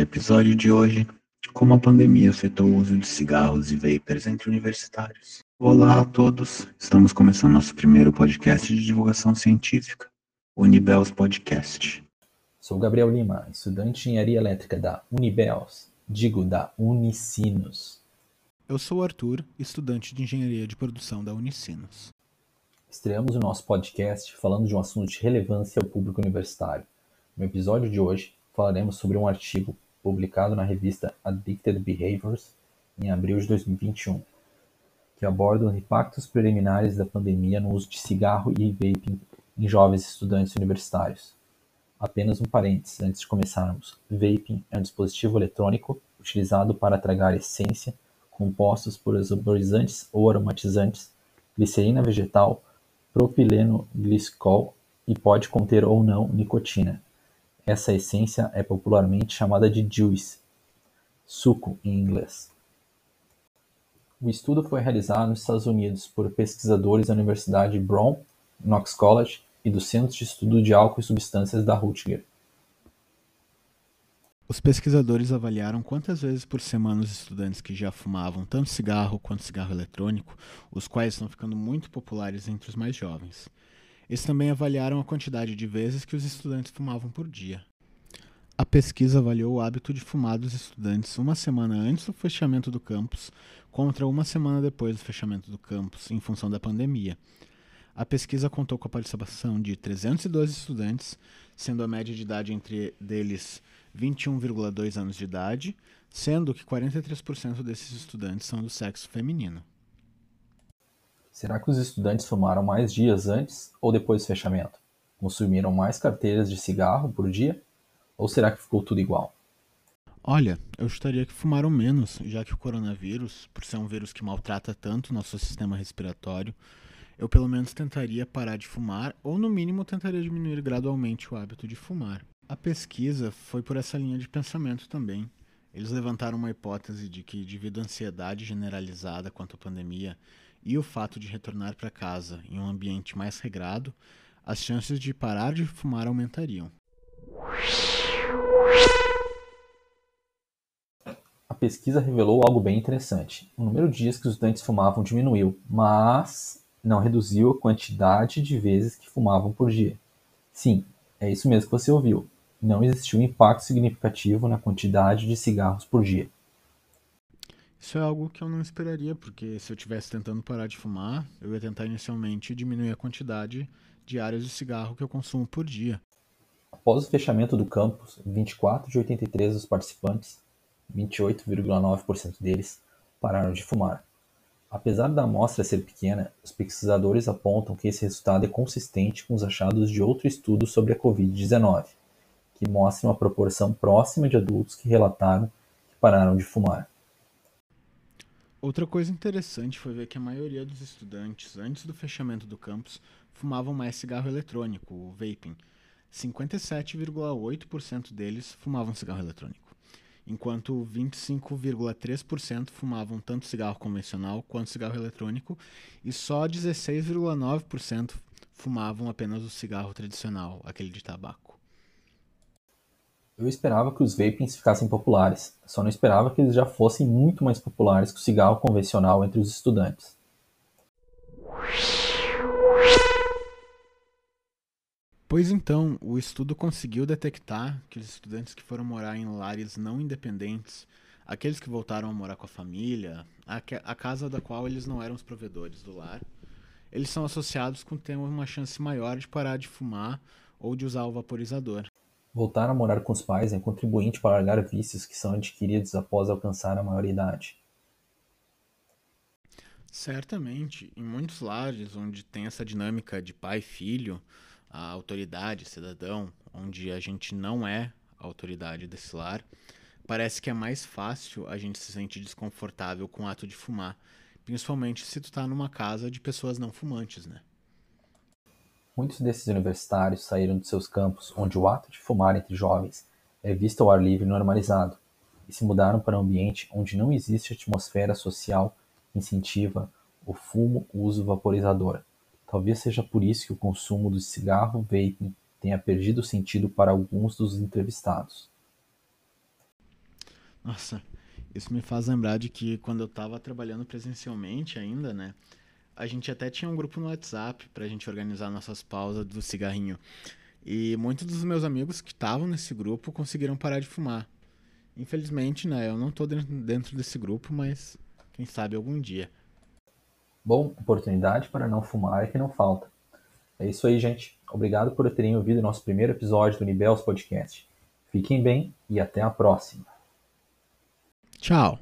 Episódio de hoje: Como a pandemia afetou o uso de cigarros e vapers entre universitários. Olá a todos, estamos começando nosso primeiro podcast de divulgação científica, Unibels Podcast. Sou Gabriel Lima, estudante de engenharia elétrica da Unibels, digo da Unicinos. Eu sou Arthur, estudante de engenharia de produção da Unicinos. Estreamos o nosso podcast falando de um assunto de relevância ao público universitário. No episódio de hoje, falaremos sobre um artigo publicado na revista Addicted Behaviors em abril de 2021, que aborda os impactos preliminares da pandemia no uso de cigarro e vaping em jovens estudantes universitários. Apenas um parênteses antes de começarmos: vaping é um dispositivo eletrônico utilizado para tragar essência compostos por saborizantes ou aromatizantes, glicerina vegetal, propileno glicol e pode conter ou não nicotina. Essa essência é popularmente chamada de juice, suco em inglês. O estudo foi realizado nos Estados Unidos por pesquisadores da Universidade Brown, Knox College e do Centro de Estudo de Álcool e Substâncias da Rutgers. Os pesquisadores avaliaram quantas vezes por semana os estudantes que já fumavam tanto cigarro quanto cigarro eletrônico, os quais estão ficando muito populares entre os mais jovens. Eles também avaliaram a quantidade de vezes que os estudantes fumavam por dia. A pesquisa avaliou o hábito de fumar dos estudantes uma semana antes do fechamento do campus contra uma semana depois do fechamento do campus, em função da pandemia. A pesquisa contou com a participação de 312 estudantes, sendo a média de idade entre deles 21,2 anos de idade, sendo que 43% desses estudantes são do sexo feminino. Será que os estudantes fumaram mais dias antes ou depois do fechamento? Consumiram mais carteiras de cigarro por dia? Ou será que ficou tudo igual? Olha, eu estaria que fumaram menos, já que o coronavírus, por ser um vírus que maltrata tanto nosso sistema respiratório, eu pelo menos tentaria parar de fumar, ou no mínimo tentaria diminuir gradualmente o hábito de fumar. A pesquisa foi por essa linha de pensamento também. Eles levantaram uma hipótese de que, devido à ansiedade generalizada quanto à pandemia e o fato de retornar para casa em um ambiente mais regrado, as chances de parar de fumar aumentariam. A pesquisa revelou algo bem interessante. O número de dias que os estudantes fumavam diminuiu, mas não reduziu a quantidade de vezes que fumavam por dia. Sim, é isso mesmo que você ouviu. Não existiu um impacto significativo na quantidade de cigarros por dia. Isso é algo que eu não esperaria, porque se eu estivesse tentando parar de fumar, eu ia tentar inicialmente diminuir a quantidade diária de cigarro que eu consumo por dia. Após o fechamento do campus, 24 de 83 dos participantes, 28,9% deles, pararam de fumar. Apesar da amostra ser pequena, os pesquisadores apontam que esse resultado é consistente com os achados de outro estudo sobre a Covid-19, que mostra uma proporção próxima de adultos que relataram que pararam de fumar. Outra coisa interessante foi ver que a maioria dos estudantes, antes do fechamento do campus, fumavam mais cigarro eletrônico, o vaping. 57,8% deles fumavam cigarro eletrônico, enquanto 25,3% fumavam tanto cigarro convencional quanto cigarro eletrônico e só 16,9% fumavam apenas o cigarro tradicional, aquele de tabaco. Eu esperava que os vapings ficassem populares, só não esperava que eles já fossem muito mais populares que o cigarro convencional entre os estudantes. Pois então, o estudo conseguiu detectar que os estudantes que foram morar em lares não independentes, aqueles que voltaram a morar com a família, a, casa da qual eles não eram os provedores do lar, eles são associados com ter uma chance maior de parar de fumar ou de usar o vaporizador. Voltar a morar com os pais é contribuinte para largar vícios que são adquiridos após alcançar a maioridade. Certamente, em muitos lares onde tem essa dinâmica de pai e filho, a autoridade, cidadão, onde a gente não é a autoridade desse lar, parece que é mais fácil a gente se sentir desconfortável com o ato de fumar, principalmente se tu tá numa casa de pessoas não fumantes, né? Muitos desses universitários saíram de seus campos onde o ato de fumar entre jovens é visto ao ar livre normalizado, e se mudaram para um ambiente onde não existe atmosfera social que incentiva o fumo uso vaporizador. Talvez seja por isso que o consumo do cigarro vaping tenha perdido sentido para alguns dos entrevistados. Nossa, isso me faz lembrar de que quando eu estava trabalhando presencialmente ainda, né? A gente até tinha um grupo no WhatsApp para a gente organizar nossas pausas do cigarrinho. E muitos dos meus amigos que estavam nesse grupo conseguiram parar de fumar. Infelizmente, né, eu não estou dentro desse grupo, mas quem sabe algum dia. Bom, oportunidade para não fumar é que não falta. É isso aí, gente. Obrigado por terem ouvido nosso primeiro episódio do Nibels Podcast. Fiquem bem e até a próxima. Tchau.